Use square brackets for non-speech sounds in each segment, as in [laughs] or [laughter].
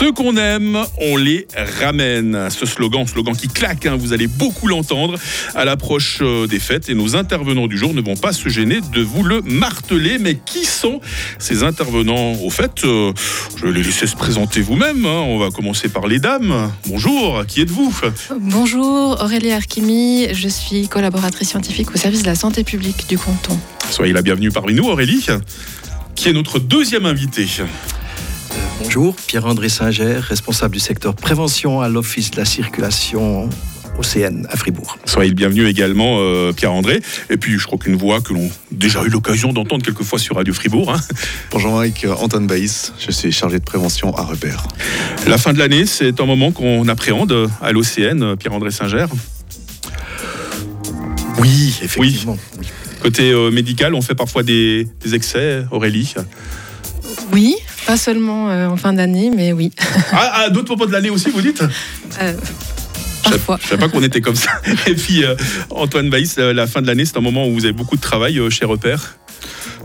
Ceux qu'on aime, on les ramène. Ce slogan, slogan qui claque, hein, vous allez beaucoup l'entendre à l'approche euh, des fêtes. Et nos intervenants du jour ne vont pas se gêner de vous le marteler. Mais qui sont ces intervenants Au fait, euh, je vais les laisser se présenter vous-même. hein. On va commencer par les dames. Bonjour, qui êtes-vous? Bonjour, Aurélie Arkimi, je suis collaboratrice scientifique au service de la santé publique du canton. Soyez la bienvenue parmi nous, Aurélie, qui est notre deuxième invitée? Bonjour, Pierre-André Singer, responsable du secteur prévention à l'Office de la circulation OCN à Fribourg. Soyez le bienvenu également, euh, Pierre-André. Et puis, je crois qu'une voix que l'on a déjà eu l'occasion d'entendre quelquefois sur Radio Fribourg. hein. Bonjour Mike, Antoine Baïs, je suis chargé de prévention à Repère. La fin de l'année, c'est un moment qu'on appréhende à l'OCN, Pierre-André Singer. Oui, effectivement. Oui. Côté euh, médical, on fait parfois des, des excès, Aurélie. Oui, pas seulement euh, en fin d'année, mais oui. [laughs] Ah, à d'autres moments de l'année aussi, vous dites? Euh, Je ne savais pas qu'on était comme ça. [laughs] Et puis, euh, Antoine Baïs, euh, la fin de l'année, c'est un moment où vous avez beaucoup de travail chez Repère.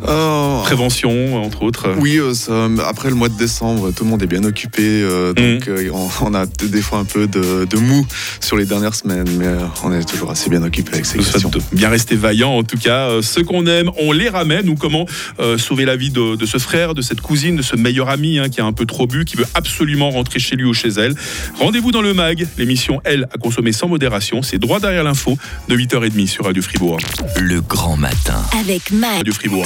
Euh, Prévention, entre autres. oui, euh, ça, après le mois de décembre, tout le monde est bien occupé, euh, donc euh, on, on a des fois un peu de, de mou sur les dernières semaines, mais euh, on est toujours assez bien occupé avec ces questions. bien rester vaillant, en tout cas. Euh, ceux qu'on aime, on les ramène. Ou comment euh, sauver la vie de, de ce frère, de cette cousine, de ce meilleur ami hein, qui a un peu trop bu, qui veut absolument rentrer chez lui ou chez elle. Rendez-vous dans le MAG. L'émission, elle, à consommer sans modération. C'est droit derrière l'info de 8h30 sur Radio Fribourg. Le grand matin. Avec Mag. Radio Fribourg.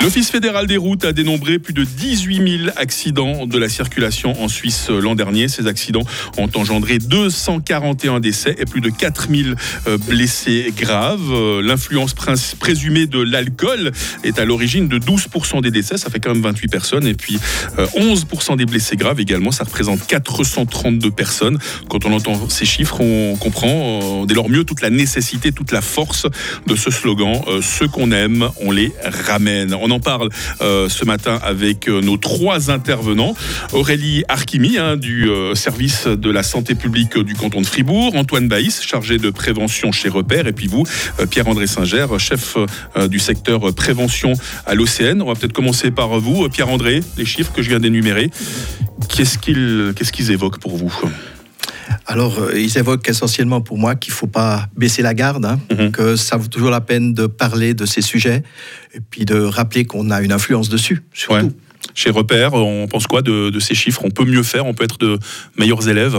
L'Office fédéral des routes a dénombré plus de 18 000 accidents de la circulation en Suisse euh, l'an dernier. Ces accidents ont engendré 241 décès et plus de 4 000 euh, blessés graves. Euh, L'influence présumée de l'alcool est à l'origine de 12% des décès, ça fait quand même 28 personnes. Et puis euh, 11 des blessés graves également, ça représente 432 personnes. Quand on entend ces chiffres, on comprend euh, dès lors mieux toute la nécessité, toute la force de ce slogan. euh, ceux qu'on aime, on les ramène. En parle euh, ce matin avec euh, nos trois intervenants. Aurélie Arkimi, hein, du euh, service de la santé publique du canton de Fribourg. Antoine Baïs, chargé de prévention chez Repère. Et puis vous, Pierre-André Singer, chef du secteur prévention à l'OCN. On va peut-être commencer par vous, Pierre-André. Les chiffres que je viens d'énumérer, qu'est-ce qu'ils qu'est-ce qu'ils évoquent pour vous? Alors, euh, ils évoquent essentiellement pour moi qu'il ne faut pas baisser la garde, hein, Mhm. que ça vaut toujours la peine de parler de ces sujets et puis de rappeler qu'on a une influence dessus, surtout. Ouais. Chez Repère, on pense quoi de, de ces chiffres? On peut mieux faire, on peut être de meilleurs élèves?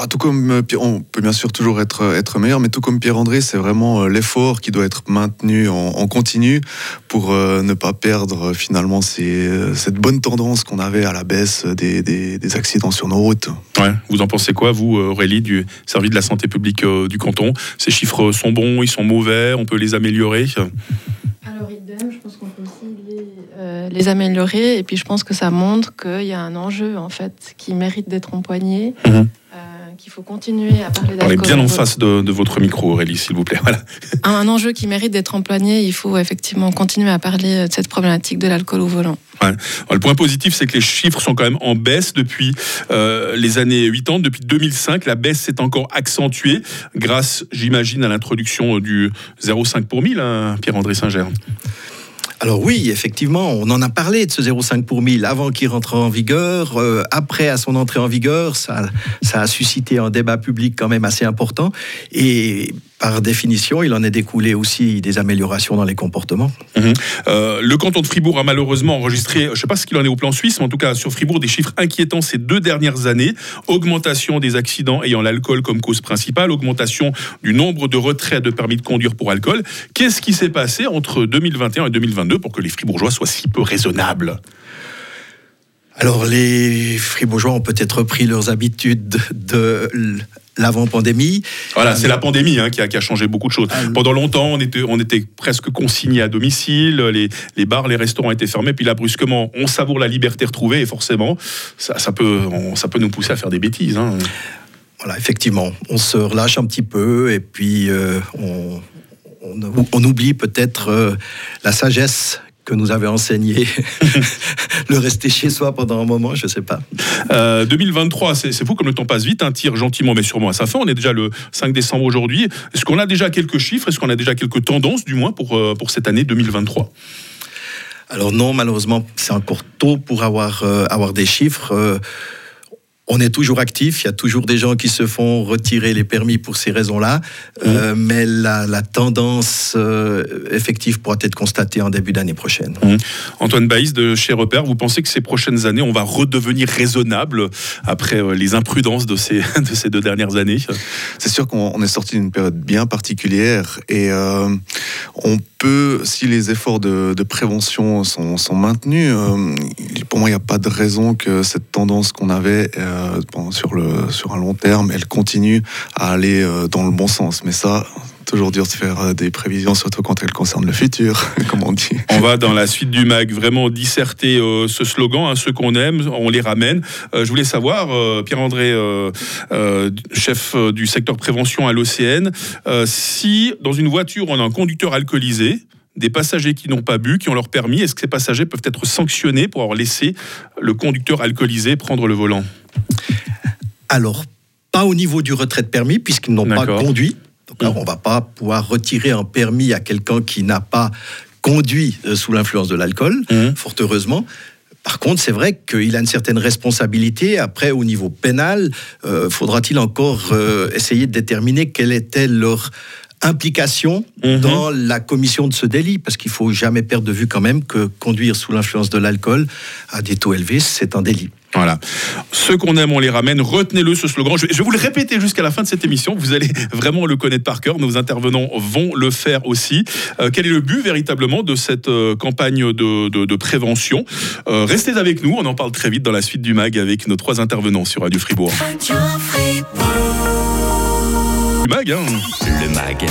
Ah, tout comme euh, on peut bien sûr toujours être, être meilleur, mais tout comme Pierre-André, c'est vraiment euh, l'effort qui doit être maintenu en, en continu pour euh, ne pas perdre euh, finalement ces, euh, cette bonne tendance qu'on avait à la baisse des, des- des accidents sur nos routes. Ouais. Vous en pensez quoi, vous, Aurélie, du service de la santé publique euh, du canton? Ces chiffres sont bons, ils sont mauvais, on peut les améliorer? Alors, idem, je pense qu'on peut aussi les, euh, les améliorer. Et puis, je pense que ça montre qu'il y a un enjeu, en fait, qui mérite d'être empoigné. Mhm. Euh, qu'il faut continuer à parler d'alcool. bien en face de, de votre micro, Aurélie, s'il vous plaît. [laughs] Voilà. Un, enjeu qui mérite d'être empoigné. Il faut effectivement continuer à parler de cette problématique de l'alcool au volant. Alors, le point positif, c'est que les chiffres sont quand même en baisse depuis euh, les années 80. Depuis 2005, la baisse s'est encore accentuée grâce, j'imagine, à l'introduction du 0,5 pour 1000, hein, Pierre-André Singer. Alors oui, effectivement, on en a parlé de ce 0,5 pour 1000 avant qu'il rentre en vigueur. Euh, après, à son entrée en vigueur, ça, ça a suscité un débat public quand même assez important. Et par définition, il en est découlé aussi des améliorations dans les comportements. Euh, le canton de Fribourg a malheureusement enregistré, je ne sais pas ce qu'il en est au plan suisse, mais en tout cas sur Fribourg, des chiffres inquiétants ces deux dernières années. Augmentation des accidents ayant l'alcool comme cause principale, augmentation du nombre de retraits de permis de conduire pour alcool. Qu'est-ce qui s'est passé entre 2021 et 2022 pour que les Fribourgeois soient si peu raisonnables? Alors les Fribourgeois ont peut-être repris leurs habitudes de l'avant-pandémie. Voilà, Ah, c'est la pandémie hein, qui, a, qui a changé beaucoup de choses. Ah, Pendant longtemps, on était, on était presque consignés à domicile, les, les bars, les restaurants étaient fermés, puis là, brusquement, on savoure la liberté retrouvée, et forcément, ça, ça peut, on- ça peut nous pousser à faire des bêtises. hein. Voilà, effectivement, on se relâche un petit peu et puis euh, on, on, on oublie peut-être euh, la sagesse que nous avait enseigné [laughs] le rester chez soi pendant un moment, je ne sais pas. 2023, c'est fou comme le temps passe vite, un tire gentiment mais sûrement à sa fin. On est déjà le 5 décembre aujourd'hui. Est-ce qu'on a déjà quelques chiffres? Est-ce qu'on a déjà quelques tendances, du moins, pour, pour cette année 2023 alors non, malheureusement, c'est encore tôt pour avoir, avoir des chiffres on est toujours actif, il y a toujours des gens qui se font retirer les permis pour ces raisons-là, euh, mais la, tendance euh, effective pourra être constatée en début d'année prochaine. Mmh. Antoine Baïs de chez Repère, vous pensez que ces prochaines années, on va redevenir raisonnable après euh, les imprudences de ces, [laughs] de ces deux dernières années? C'est sûr qu'on est sorti d'une période bien particulière et on peut, si les efforts de, prévention sont, maintenus, pour moi, il n'y a pas de raison que cette tendance qu'on avait euh, sur, le, sur un long terme, elle continue à aller euh, dans le bon sens. Mais ça, toujours dur de faire euh, des prévisions, surtout quand elles concernent le futur, [laughs] comme on dit. On va dans la suite du MAG vraiment disserter ce slogan, hein, ceux qu'on aime, on les ramène. je voulais savoir, Pierre-André, chef du secteur prévention à l'OCN, si dans une voiture on a un conducteur alcoolisé, des passagers qui n'ont pas bu, qui ont leur permis, est-ce que ces passagers peuvent être sanctionnés pour avoir laissé le conducteur alcoolisé prendre le volant? Alors, pas au niveau du retrait de permis, puisqu'ils n'ont pas conduit. Donc, on ne va pas pouvoir retirer un permis à quelqu'un qui n'a pas conduit euh, sous l'influence de l'alcool, mmh. fort heureusement. Par contre, c'est vrai qu'il a une certaine responsabilité. Après, au niveau pénal, euh, faudra-t-il encore euh, essayer de déterminer quelle était leur implication mhm. dans la commission de ce délit, parce qu'il faut jamais perdre de vue quand même que conduire sous l'influence de l'alcool à des taux élevés, c'est un délit. Voilà. Ceux qu'on aime, on les ramène. Retenez-le, ce slogan. Je vais vous le répéter jusqu'à la fin de cette émission. Vous allez [laughs] vraiment le connaître par cœur. Nos intervenants vont le faire aussi. Euh, quel est le but véritablement de cette euh, campagne de, prévention? Euh, Restez avec nous. On en parle très vite dans la suite du MAG avec nos trois intervenants sur Radio Fribourg. Radio Fribourg. MAG. Hein. Le MAG,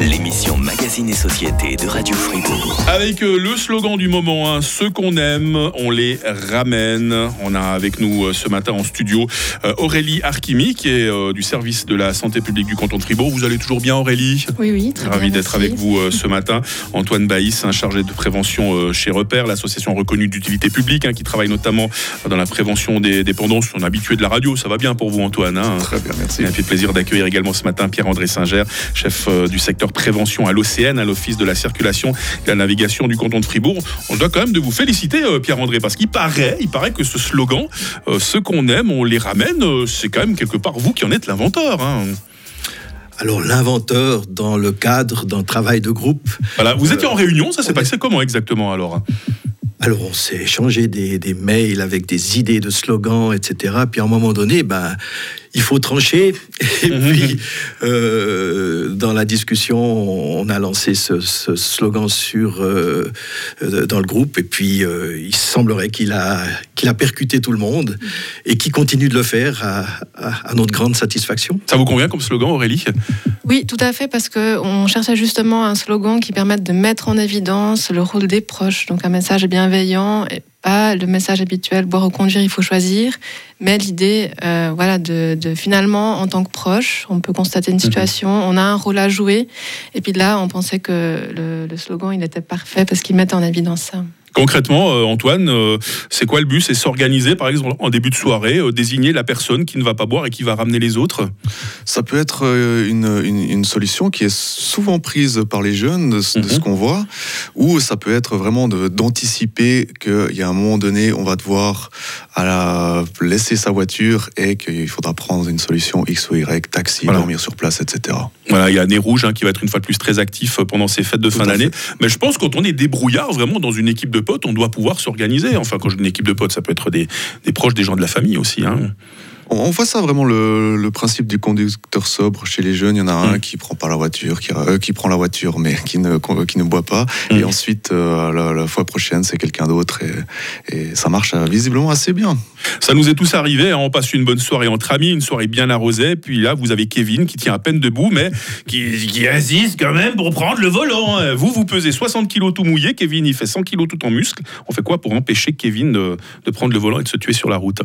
l'émission Magazine et Société de Radio Fribourg. Avec euh, le slogan du moment, hein, ceux qu'on aime, on les ramène. On a avec nous euh, ce matin en studio euh, Aurélie Arkimi, qui est du service de la santé publique du canton de Fribourg. Vous allez toujours bien, Aurélie? Oui, oui. Très Ravi d'être avec vous ce matin. Antoine Baïs, un chargé de prévention chez Repère, l'association reconnue d'utilité publique, hein, qui travaille notamment dans la prévention des dépendances. On est habitué de la radio, ça va bien pour vous, Antoine. Très bien, merci. Il a fait plaisir d'accueillir également ce matin Pierre-André Singer, chef du secteur prévention à l'OCN, à l'Office de la circulation et la navigation du canton de Fribourg. On doit quand même de vous féliciter, euh, Pierre-André, parce qu'il paraît, il paraît que ce slogan, euh, ceux qu'on aime, on les ramène, c'est quand même quelque part vous qui en êtes l'inventeur. Hein. Alors l'inventeur dans le cadre d'un travail de groupe. Voilà, vous étiez en réunion, ça s'est passé comment exactement alors? Alors on s'est échangé des, des, mails avec des idées de slogans, etc. Puis à un moment donné, ben, il faut trancher. Et mhm. puis, euh, dans la discussion, on a lancé ce, slogan sur, euh, euh, dans le groupe. Et puis, il semblerait qu'il a, qu'il a percuté tout le monde et qu'il continue de le faire à, notre grande satisfaction. Ça vous convient comme slogan, Aurélie? Oui, tout à fait, parce qu'on cherchait justement un slogan qui permette de mettre en évidence le rôle des proches. Donc, un message bienveillant et le message habituel, boire ou conduire, il faut choisir, mais l'idée, euh, voilà, de, finalement, en tant que proche, on peut constater une mhm. situation, on a un rôle à jouer, et puis là, on pensait que le, le slogan, il était parfait parce qu'il mettait en évidence ça. Concrètement, euh, Antoine, euh, c'est quoi le but? C'est s'organiser, par exemple, en début de soirée, euh, désigner la personne qui ne va pas boire et qui va ramener les autres? Ça peut être une, solution qui est souvent prise par les jeunes, de, ce mhm. qu'on voit, ou ça peut être vraiment d'anticiper qu'il y a un moment donné, on va devoir à laisser sa voiture et qu'il faudra prendre une solution X ou Y, taxi, dormir sur place, etc. Voilà, il y a Nez Rouge hein, qui va être une fois de plus très actif pendant ces fêtes de fin d'année. Mais je pense que quand on est débrouillard vraiment dans une équipe de on doit pouvoir s'organiser. Enfin, quand je dis une équipe de potes, ça peut être des, proches, des gens de la famille aussi. Hein. On voit ça vraiment le, principe du conducteur sobre chez les jeunes. Il y en a un mm. qui prend pas la voiture, qui, euh, qui, prend la voiture mais qui ne, qui ne boit pas. Et mm. ensuite, euh, la, fois prochaine, c'est quelqu'un d'autre. Et, et, ça marche euh, visiblement assez bien. Ça nous est tous arrivé. Hein. On passe une bonne soirée entre amis, une soirée bien arrosée. Puis là, vous avez Kevin qui tient à peine debout, mais qui, qui insiste quand même pour prendre le volant. Hein. Vous, vous pesez 60 kilos tout mouillé. Kevin, il fait 100 kilos tout en muscle. On fait quoi pour empêcher Kevin de, de prendre le volant et de se tuer sur la route?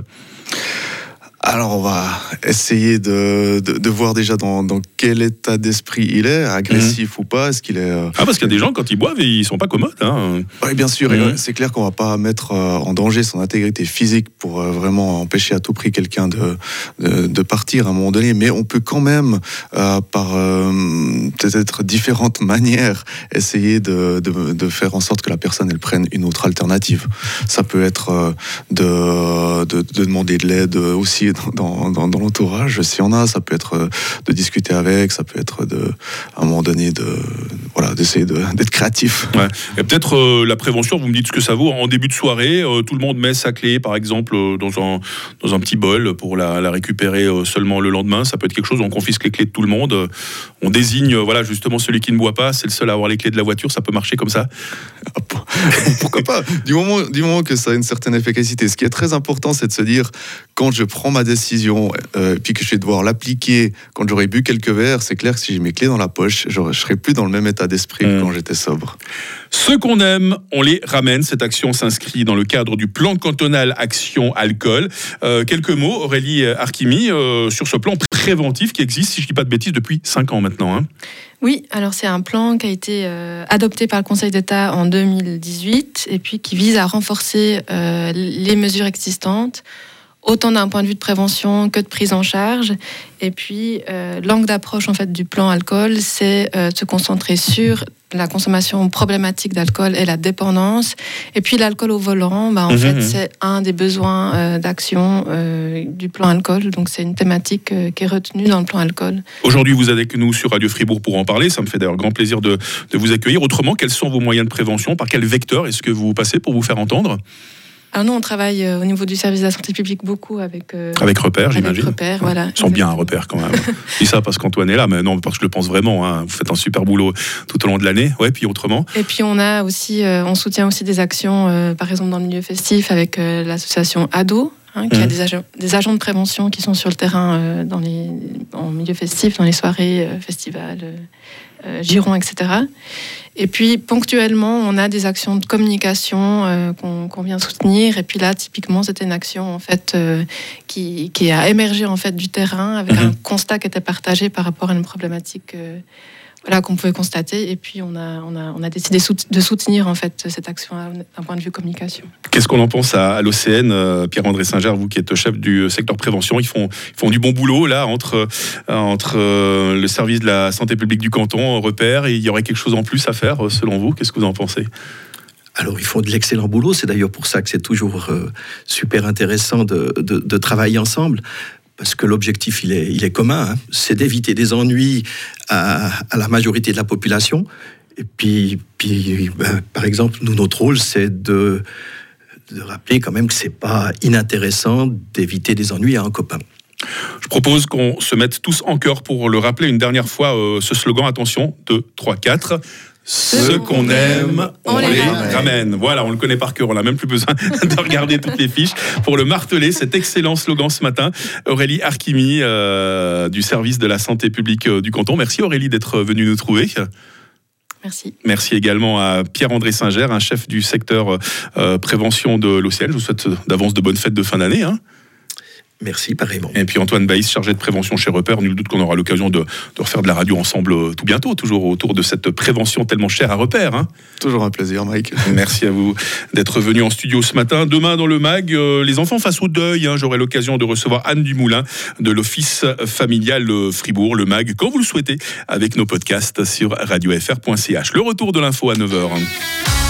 Alors on va essayer de, de, voir déjà dans, dans, quel état d'esprit il est, agressif ou pas. Est-ce qu'il est euh, Ah parce qu'il y a des gens quand ils boivent ils sont pas commodes. Hein. Oui bien sûr. Mhm. C'est clair qu'on va pas mettre euh, en danger son intégrité physique pour euh, vraiment empêcher à tout prix quelqu'un de, de, partir à un moment donné. Mais on peut quand même par peut-être différentes manières essayer de, de, faire en sorte que la personne elle prenne une autre alternative. Ça peut être de, de, demander de l'aide aussi dans, dans, l'entourage, s'il y en a, ça peut être euh, de discuter avec, ça peut être de, à un moment donné de, voilà, d'essayer d'être créatif. Et peut-être euh, la prévention, vous me dites ce que ça vaut. En début de soirée, euh, tout le monde met sa clé, par exemple, dans un, dans un petit bol pour la, la récupérer seulement le lendemain. Ça peut être quelque chose, on confisque les clés de tout le monde. On désigne, voilà, justement, celui qui ne boit pas, c'est le seul à avoir les clés de la voiture. Ça peut marcher comme ça [laughs] Pourquoi pas? Du moment, du moment que ça a une certaine efficacité. Ce qui est très important, c'est de se dire, quand je prends ma décision, euh, puis que je vais devoir l'appliquer quand j'aurai bu quelques verres, c'est clair que si j'ai mes clés dans la poche, je ne serai plus dans le même état d'esprit que mmh. quand j'étais sobre. Ceux qu'on aime, on les ramène. Cette action s'inscrit dans le cadre du plan cantonal Action Alcool. Euh, quelques mots, Aurélie euh, sur ce plan préventif qui existe, si je ne dis pas de bêtises, depuis 5 ans maintenant. Hein. Oui, alors c'est un plan qui a été euh, adopté par le Conseil d'État en 2018 et puis qui vise à renforcer les mesures existantes autant d'un point de vue de prévention que de prise en charge. Et puis, euh, l'angle d'approche en fait du plan alcool, c'est euh, de se concentrer sur la consommation problématique d'alcool et la dépendance. Et puis, l'alcool au volant, bah, en mhm, fait, mhm. c'est un des besoins euh, d'action du plan alcool. Donc, c'est une thématique qui est retenue dans le plan alcool. Aujourd'hui, vous êtes avec nous sur Radio Fribourg pour en parler. Ça me fait d'ailleurs grand plaisir de, de vous accueillir. Autrement, quels sont vos moyens de prévention? Par quel vecteur est-ce que vous passez pour vous faire entendre? Alors nous, on travaille euh, au niveau du service de la santé publique beaucoup avec... Euh, avec Repère, j'imagine. Repère, voilà. Ils sont bien à Repère quand même. Je dis ça parce qu'Antoine est là, mais non, parce que je le pense vraiment. Hein. Vous faites un super boulot tout au long de l'année. Ouais, puis autrement. Et puis on a aussi, euh, on soutient aussi des actions, par exemple dans le milieu festif avec l'association ADO, Hein, qui a mmh. des agents, des agents de prévention qui sont sur le terrain dans les, en milieu festif, dans les soirées, festivals, euh, Giron, etc. Et puis ponctuellement, on a des actions de communication euh, qu'on vient soutenir. Et puis là, typiquement, c'était une action en fait euh, qui, qui, a émergé en fait du terrain avec mhm. un constat qui était partagé par rapport à une problématique voilà, qu'on pouvait constater. Et puis, on a, on a, on a décidé de soutenir en fait cette action d'un point de vue communication. Qu'est-ce qu'on en pense à, l'OCN, euh, Pierre-André Singer, vous qui êtes chef du secteur prévention Ils font, ils font du bon boulot là entre, euh, entre euh, le service de la santé publique du canton, repère, et il y aurait quelque chose en plus à faire selon vous? Qu'est-ce que vous en pensez? Alors ils font de l'excellent boulot, c'est d'ailleurs pour ça que c'est toujours super intéressant de, de, de, travailler ensemble parce que l'objectif, il est, il est commun, hein. c'est d'éviter des ennuis à, la majorité de la population. Et puis, puis ben, par exemple, nous, notre rôle, c'est de, rappeler quand même que c'est pas inintéressant d'éviter des ennuis à un copain. Je propose qu'on se mette tous en cœur pour le rappeler une dernière fois, euh, ce slogan, attention, 2, 3, 4. Ce qu'on aime, on, les ramène. Voilà, on le connaît par cœur, on n'a même plus besoin [laughs] de regarder toutes les fiches pour le marteler. Cet excellent slogan ce matin. Aurélie Arkimi euh, du service de la santé publique euh, du canton. Merci Aurélie d'être venue nous trouver. Merci. Merci également à Pierre-André Singer, un chef du secteur euh, prévention de l'OCL. Je vous souhaite d'avance de bonnes fêtes de fin d'année. Hein. Merci, pareillement. Et puis Antoine Baïs, chargé de prévention chez Repère, nul doute qu'on aura l'occasion de, refaire de la radio ensemble euh, tout bientôt, toujours autour de cette prévention tellement chère à Repère. Hein. Toujours un plaisir, Mike. [laughs] Merci à vous d'être venu en studio ce matin. Demain, dans le MAG, euh, les enfants face au deuil, hein, j'aurai l'occasion de recevoir Anne Dumoulin de l'Office familial Fribourg, le MAG, quand vous le souhaitez, avec nos podcasts sur radiofr.ch. Le retour de l'info à 9h.